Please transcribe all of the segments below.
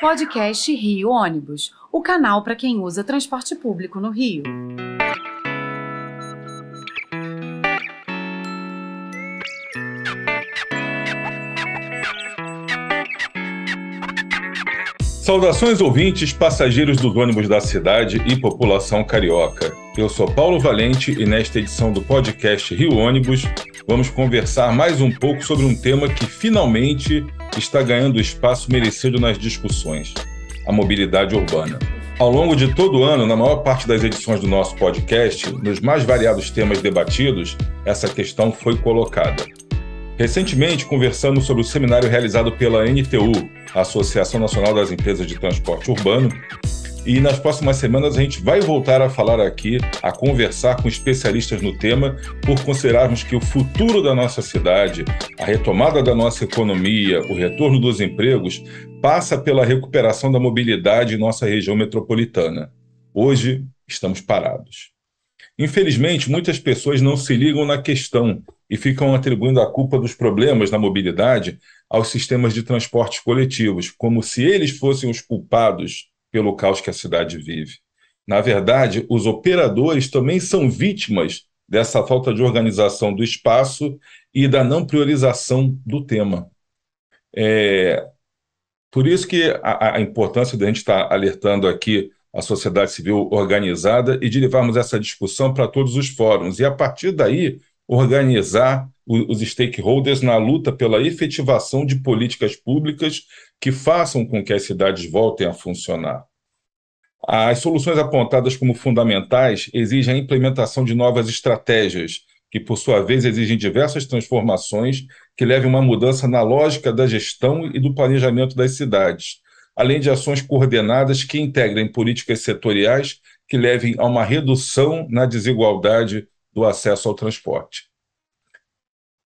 Podcast Rio Ônibus, o canal para quem usa transporte público no Rio. Saudações ouvintes, passageiros dos ônibus da cidade e população carioca. Eu sou Paulo Valente e nesta edição do podcast Rio Ônibus vamos conversar mais um pouco sobre um tema que finalmente está ganhando o espaço merecido nas discussões: a mobilidade urbana. Ao longo de todo o ano, na maior parte das edições do nosso podcast, nos mais variados temas debatidos, essa questão foi colocada. Recentemente, conversamos sobre o seminário realizado pela NTU, Associação Nacional das Empresas de Transporte Urbano, e nas próximas semanas a gente vai voltar a falar aqui, a conversar com especialistas no tema, por considerarmos que o futuro da nossa cidade, a retomada da nossa economia, o retorno dos empregos, passa pela recuperação da mobilidade em nossa região metropolitana. Hoje estamos parados. Infelizmente, muitas pessoas não se ligam na questão e ficam atribuindo a culpa dos problemas na mobilidade aos sistemas de transportes coletivos, como se eles fossem os culpados pelo caos que a cidade vive. Na verdade, os operadores também são vítimas dessa falta de organização do espaço e da não priorização do tema. É, por isso que a, a importância de a gente estar alertando aqui a sociedade civil organizada e de levarmos essa discussão para todos os fóruns. E, a partir daí, organizar os stakeholders na luta pela efetivação de políticas públicas que façam com que as cidades voltem a funcionar. As soluções apontadas como fundamentais exigem a implementação de novas estratégias, que, por sua vez, exigem diversas transformações que levem uma mudança na lógica da gestão e do planejamento das cidades, além de ações coordenadas que integrem políticas setoriais que levem a uma redução na desigualdade do acesso ao transporte.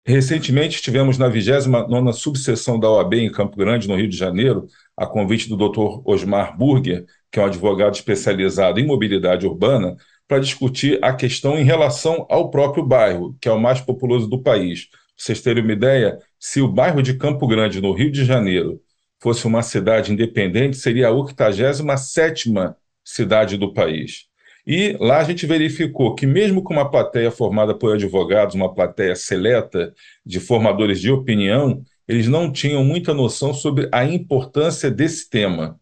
Recentemente, estivemos na 29ª subseção da OAB em Campo Grande, no Rio de Janeiro, a convite do Dr. Osmar Burger, que é um advogado especializado em mobilidade urbana, para discutir a questão em relação ao próprio bairro, que é o mais populoso do país. Para vocês terem uma ideia, se o bairro de Campo Grande, no Rio de Janeiro, fosse uma cidade independente, seria a 87ª cidade do país. E lá a gente verificou que, mesmo com uma plateia formada por advogados, uma plateia seleta de formadores de opinião, eles não tinham muita noção sobre a importância desse tema.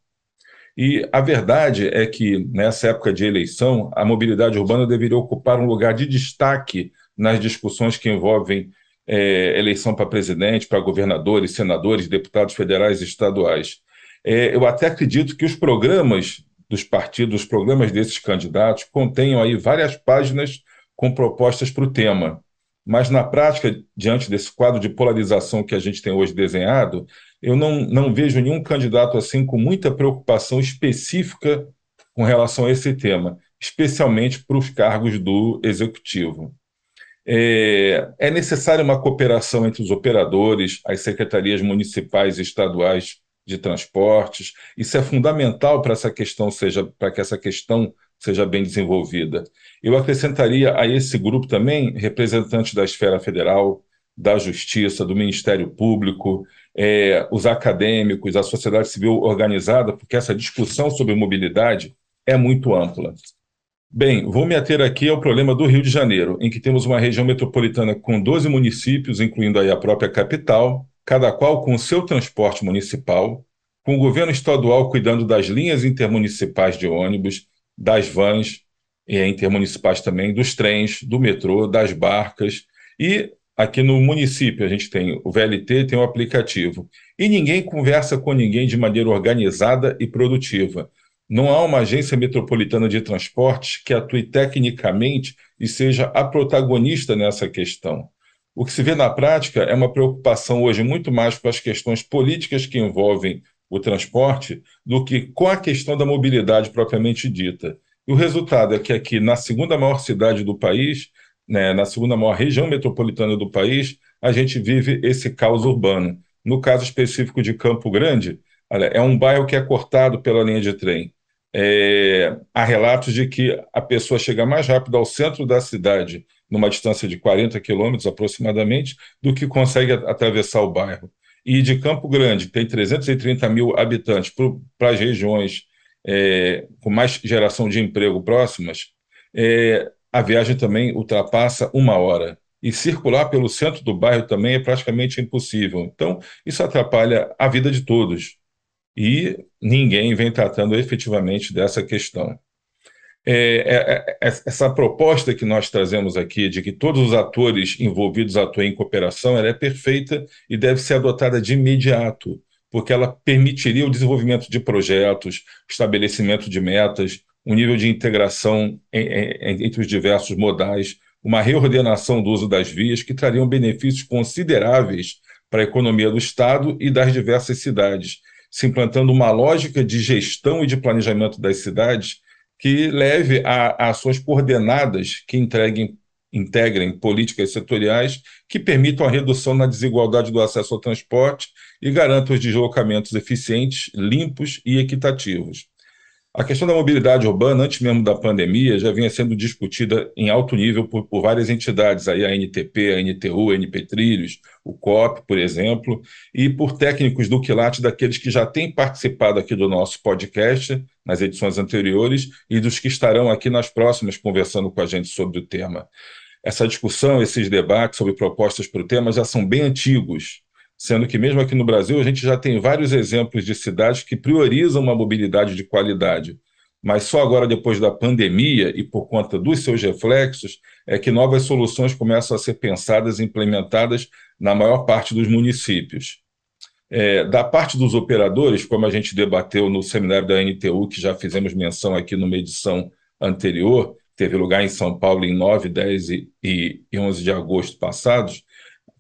E a verdade é que, nessa época de eleição, a mobilidade urbana deveria ocupar um lugar de destaque nas discussões que envolvem é, eleição para presidente, para governadores, senadores, deputados federais e estaduais. É, eu até acredito que os programas dos partidos, os programas desses candidatos, contenham aí várias páginas com propostas para o tema. Mas, na prática, diante desse quadro de polarização que a gente tem hoje desenhado, eu não, não vejo nenhum candidato assim com muita preocupação específica com relação a esse tema, especialmente para os cargos do executivo. É, é necessária uma cooperação entre os operadores, as secretarias municipais e estaduais de transportes. Isso é fundamental para essa questão seja para que essa questão seja bem desenvolvida. Eu acrescentaria a esse grupo também representantes da esfera federal, da justiça, do Ministério Público, é, os acadêmicos, a sociedade civil organizada, porque essa discussão sobre mobilidade é muito ampla. Bem, vou me ater aqui ao problema do Rio de Janeiro, em que temos uma região metropolitana com 12 municípios, incluindo aí a própria capital, cada qual com o seu transporte municipal, com o governo estadual cuidando das linhas intermunicipais de ônibus, das vans e intermunicipais também, dos trens, do metrô, das barcas. E aqui no município a gente tem o VLT, tem o aplicativo. E ninguém conversa com ninguém de maneira organizada e produtiva. Não há uma agência metropolitana de transportes que atue tecnicamente e seja a protagonista nessa questão. O que se vê na prática é uma preocupação hoje muito mais com as questões políticas que envolvem o transporte do que com a questão da mobilidade propriamente dita. E o resultado é que aqui, na segunda maior cidade do país, né, na segunda maior região metropolitana do país, a gente vive esse caos urbano. No caso específico de Campo Grande, é um bairro que é cortado pela linha de trem. É, há relatos de que a pessoa chega mais rápido ao centro da cidade numa distância de 40 quilômetros aproximadamente, do que consegue atravessar o bairro. e de Campo Grande, que tem 330 mil habitantes, para as regiões é, com mais geração de emprego próximas, é, a viagem também ultrapassa uma hora. E circular pelo centro do bairro também é praticamente impossível. Então, isso atrapalha a vida de todos. E ninguém vem tratando efetivamente dessa questão. É, é, é, essa proposta que nós trazemos aqui, de que todos os atores envolvidos atuem em cooperação, ela é perfeita e deve ser adotada de imediato, porque ela permitiria o desenvolvimento de projetos, estabelecimento de metas, um nível de integração em, em, entre os diversos modais, uma reordenação do uso das vias que trariam benefícios consideráveis para a economia do Estado e das diversas cidades, se implantando uma lógica de gestão e de planejamento das cidades que leve a, ações coordenadas que entreguem, integrem políticas setoriais que permitam a redução na desigualdade do acesso ao transporte e garantam os deslocamentos eficientes, limpos e equitativos. A questão da mobilidade urbana, antes mesmo da pandemia, já vinha sendo discutida em alto nível por, por várias entidades, aí a NTP, a NTU, a NP Trilhos, o COP, por exemplo, e por técnicos do quilate daqueles que já têm participado aqui do nosso podcast, nas edições anteriores, e dos que estarão aqui nas próximas conversando com a gente sobre o tema. Essa discussão, esses debates sobre propostas para o tema já são bem antigos, sendo que mesmo aqui no Brasil a gente já tem vários exemplos de cidades que priorizam uma mobilidade de qualidade. Mas só agora, depois da pandemia e por conta dos seus reflexos, é que novas soluções começam a ser pensadas e implementadas na maior parte dos municípios. É, da parte dos operadores, como a gente debateu no seminário da NTU, que já fizemos menção aqui numa edição anterior, teve lugar em São Paulo em 9, 10 e 11 de agosto passados,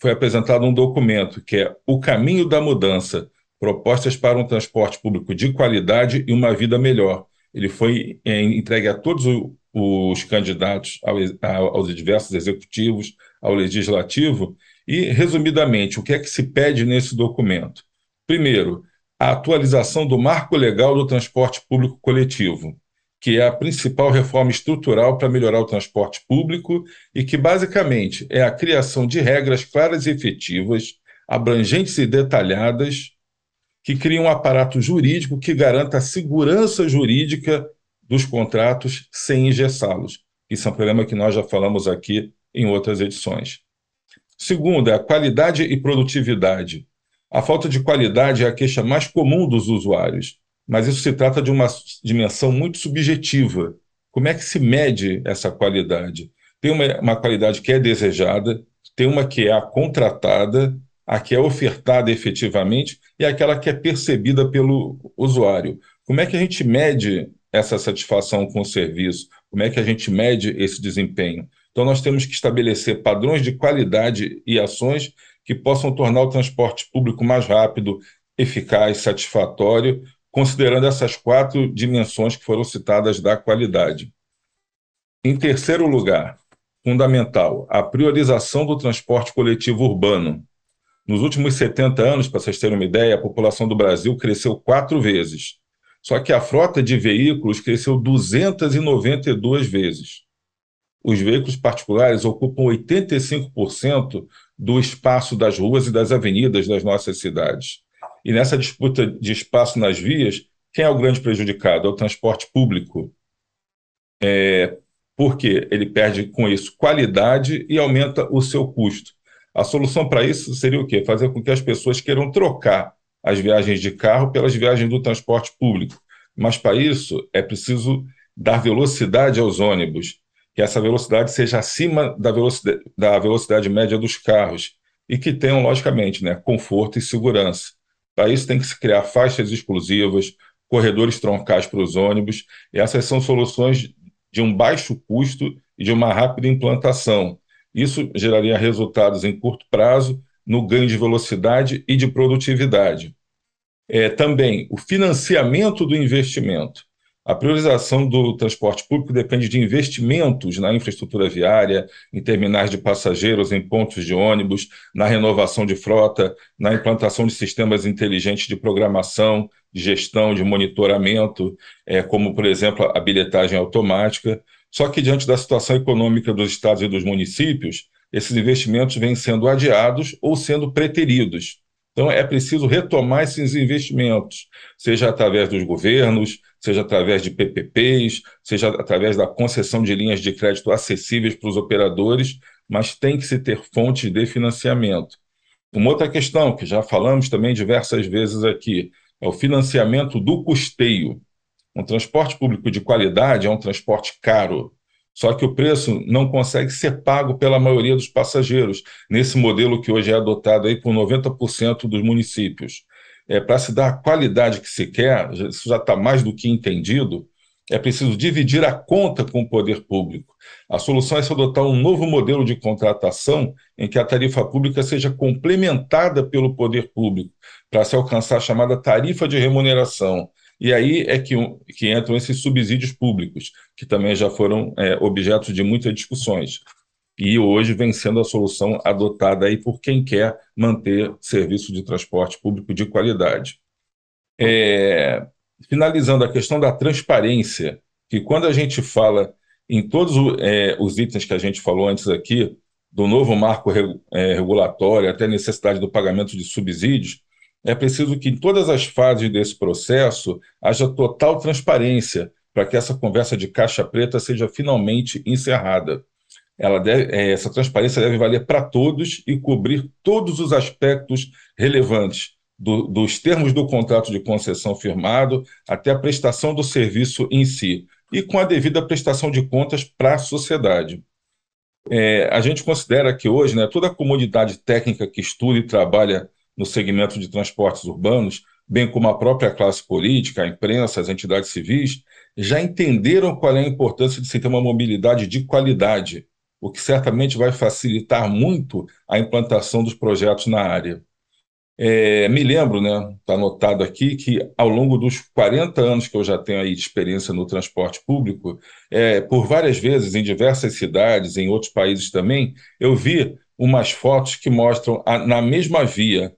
foi apresentado um documento que é O Caminho da Mudança, propostas para um transporte público de qualidade e uma vida melhor. Ele foi é, entregue a todos os candidatos aos diversos executivos, ao legislativo, e, resumidamente, o que é que se pede nesse documento? Primeiro, a atualização do marco legal do transporte público coletivo que é a principal reforma estrutural para melhorar o transporte público e que, basicamente, é a criação de regras claras e efetivas, abrangentes e detalhadas, que criam um aparato jurídico que garanta a segurança jurídica dos contratos sem engessá-los. Isso é um problema que nós já falamos aqui em outras edições. Segundo, é a qualidade e produtividade. A falta de qualidade é a queixa mais comum dos usuários mas isso se trata de uma dimensão muito subjetiva. Como é que se mede essa qualidade? Tem uma, uma qualidade que é desejada, tem uma que é a contratada, a que é ofertada efetivamente e aquela que é percebida pelo usuário. Como é que a gente mede essa satisfação com o serviço? Como é que a gente mede esse desempenho? Então, nós temos que estabelecer padrões de qualidade e ações que possam tornar o transporte público mais rápido, eficaz, satisfatório, considerando essas quatro dimensões que foram citadas da qualidade. Em terceiro lugar, fundamental, a priorização do transporte coletivo urbano. Nos últimos 70 anos, para vocês terem uma ideia, a população do Brasil cresceu quatro vezes. Só que a frota de veículos cresceu 292 vezes. Os veículos particulares ocupam 85% do espaço das ruas e das avenidas das nossas cidades. E nessa disputa de espaço nas vias, quem é o grande prejudicado? É o transporte público. É, porque ele perde com isso qualidade e aumenta o seu custo. A solução para isso seria o quê? Fazer com que as pessoas queiram trocar as viagens de carro pelas viagens do transporte público. Mas para isso é preciso dar velocidade aos ônibus, que essa velocidade seja acima da velocidade, da velocidade média dos carros e que tenham, logicamente, né, conforto e segurança. Para isso, tem que se criar faixas exclusivas, corredores troncais para os ônibus, e essas são soluções de um baixo custo e de uma rápida implantação. Isso geraria resultados em curto prazo no ganho de velocidade e de produtividade. É, também o financiamento do investimento. A priorização do transporte público depende de investimentos na infraestrutura viária, em terminais de passageiros, em pontos de ônibus, na renovação de frota, na implantação de sistemas inteligentes de programação, de gestão, de monitoramento, é, como, por exemplo, a bilhetagem automática. Só que, diante da situação econômica dos estados e dos municípios, esses investimentos vêm sendo adiados ou sendo preteridos. Então, é preciso retomar esses investimentos, seja através dos governos, seja através de PPPs, seja através da concessão de linhas de crédito acessíveis para os operadores, mas tem que se ter fontes de financiamento. Uma outra questão, que já falamos também diversas vezes aqui, é o financiamento do custeio. Um transporte público de qualidade é um transporte caro. Só que o preço não consegue ser pago pela maioria dos passageiros, nesse modelo que hoje é adotado aí por 90% dos municípios. É, Para se dar a qualidade que se quer, isso já está mais do que entendido, é preciso dividir a conta com o poder público. A solução é se adotar um novo modelo de contratação em que a tarifa pública seja complementada pelo poder público, para se alcançar a chamada tarifa de remuneração, e aí é que, que entram esses subsídios públicos, que também já foram é, objeto de muitas discussões. E hoje vem sendo a solução adotada aí por quem quer manter serviço de transporte público de qualidade. É, finalizando a questão da transparência, que quando a gente fala em todos é, os itens que a gente falou antes aqui, do novo marco é, regulatório até a necessidade do pagamento de subsídios, é preciso que em todas as fases desse processo haja total transparência para que essa conversa de caixa preta seja finalmente encerrada. Deve, é, essa transparência deve valer para todos e cobrir todos os aspectos relevantes, do, dos termos do contrato de concessão firmado até a prestação do serviço em si, e com a devida prestação de contas para a sociedade. É, a gente considera que hoje né, toda a comunidade técnica que estuda e trabalha no segmento de transportes urbanos, bem como a própria classe política, a imprensa, as entidades civis, já entenderam qual é a importância de se ter uma mobilidade de qualidade, o que certamente vai facilitar muito a implantação dos projetos na área. É, me lembro, né, está anotado aqui, que ao longo dos 40 anos que eu já tenho aí de experiência no transporte público, é, por várias vezes, em diversas cidades, em outros países também, eu vi umas fotos que mostram a, na mesma via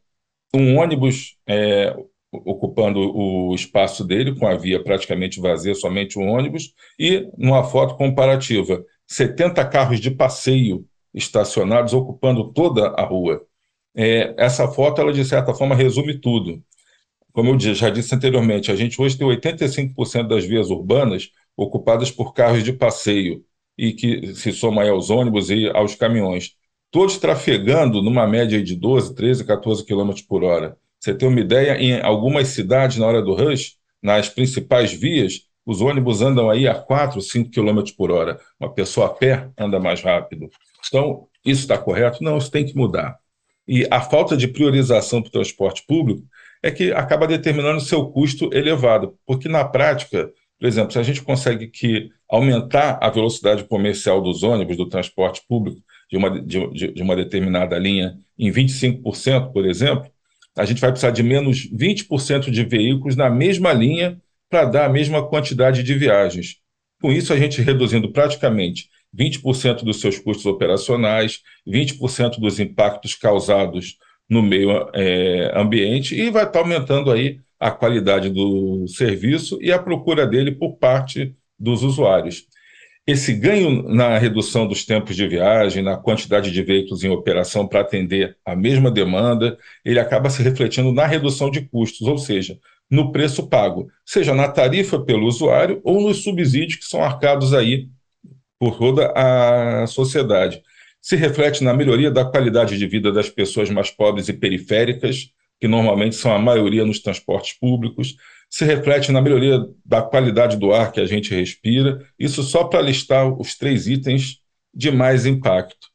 um ônibus é, ocupando o espaço dele, com a via praticamente vazia, somente um ônibus, e numa foto comparativa, 70 carros de passeio estacionados ocupando toda a rua. É, essa foto, ela de certa forma resume tudo. Como eu já disse anteriormente, a gente hoje tem 85% das vias urbanas ocupadas por carros de passeio, e que se soma aos ônibus e aos caminhões todos trafegando numa média de 12, 13, 14 km por hora. Você tem uma ideia, em algumas cidades, na hora do rush, nas principais vias, os ônibus andam aí a 4, 5 km por hora. Uma pessoa a pé anda mais rápido. Então, isso está correto? Não, isso tem que mudar. E a falta de priorização para o transporte público é que acaba determinando seu custo elevado, porque na prática, por exemplo, se a gente consegue que aumentar a velocidade comercial dos ônibus do transporte público de uma, de, de uma determinada linha em 25%, por exemplo, a gente vai precisar de menos 20% de veículos na mesma linha para dar a mesma quantidade de viagens. Com isso, a gente reduzindo praticamente 20% dos seus custos operacionais, 20% dos impactos causados no meio é, ambiente e vai estar aumentando aí a qualidade do serviço e a procura dele por parte dos usuários. Esse ganho na redução dos tempos de viagem, na quantidade de veículos em operação para atender a mesma demanda, ele acaba se refletindo na redução de custos, ou seja, no preço pago, seja na tarifa pelo usuário ou nos subsídios que são arcados aí por toda a sociedade. Se reflete na melhoria da qualidade de vida das pessoas mais pobres e periféricas, que normalmente são a maioria nos transportes públicos, se reflete na melhoria da qualidade do ar que a gente respira, isso só para listar os três itens de mais impacto.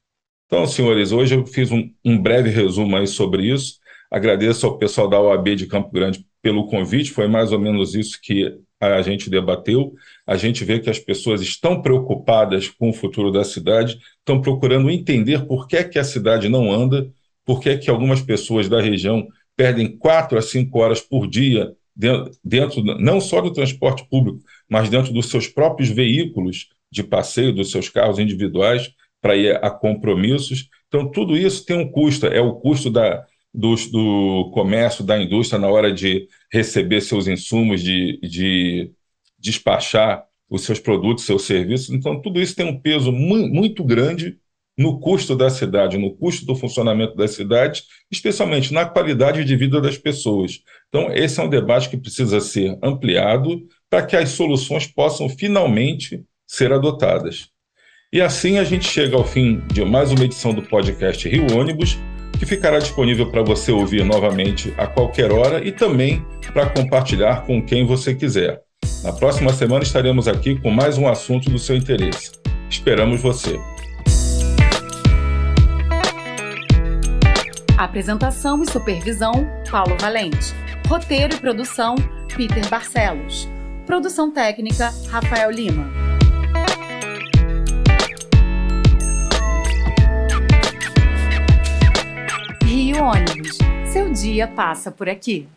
Então, senhores, hoje eu fiz um, um breve resumo aí sobre isso. Agradeço ao pessoal da OAB de Campo Grande pelo convite, foi mais ou menos isso que a gente debateu. A gente vê que as pessoas estão preocupadas com o futuro da cidade, estão procurando entender por que, é que a cidade não anda, por que, é que algumas pessoas da região perdem quatro a cinco horas por dia dentro, não só do transporte público, mas dentro dos seus próprios veículos de passeio, dos seus carros individuais, para ir a compromissos. Então, tudo isso tem um custo, é o custo da, do, do comércio, da indústria, na hora de receber seus insumos, de, de despachar os seus produtos, seus serviços. Então, tudo isso tem um peso mu muito grande no custo da cidade, no custo do funcionamento da cidade, especialmente na qualidade de vida das pessoas. Então, esse é um debate que precisa ser ampliado para que as soluções possam finalmente ser adotadas. E assim a gente chega ao fim de mais uma edição do podcast Rio Ônibus, que ficará disponível para você ouvir novamente a qualquer hora e também para compartilhar com quem você quiser. Na próxima semana estaremos aqui com mais um assunto do seu interesse. Esperamos você. Apresentação e supervisão: Paulo Valente. Roteiro e produção: Peter Barcelos. Produção técnica: Rafael Lima. Rio Ônibus. Seu dia passa por aqui.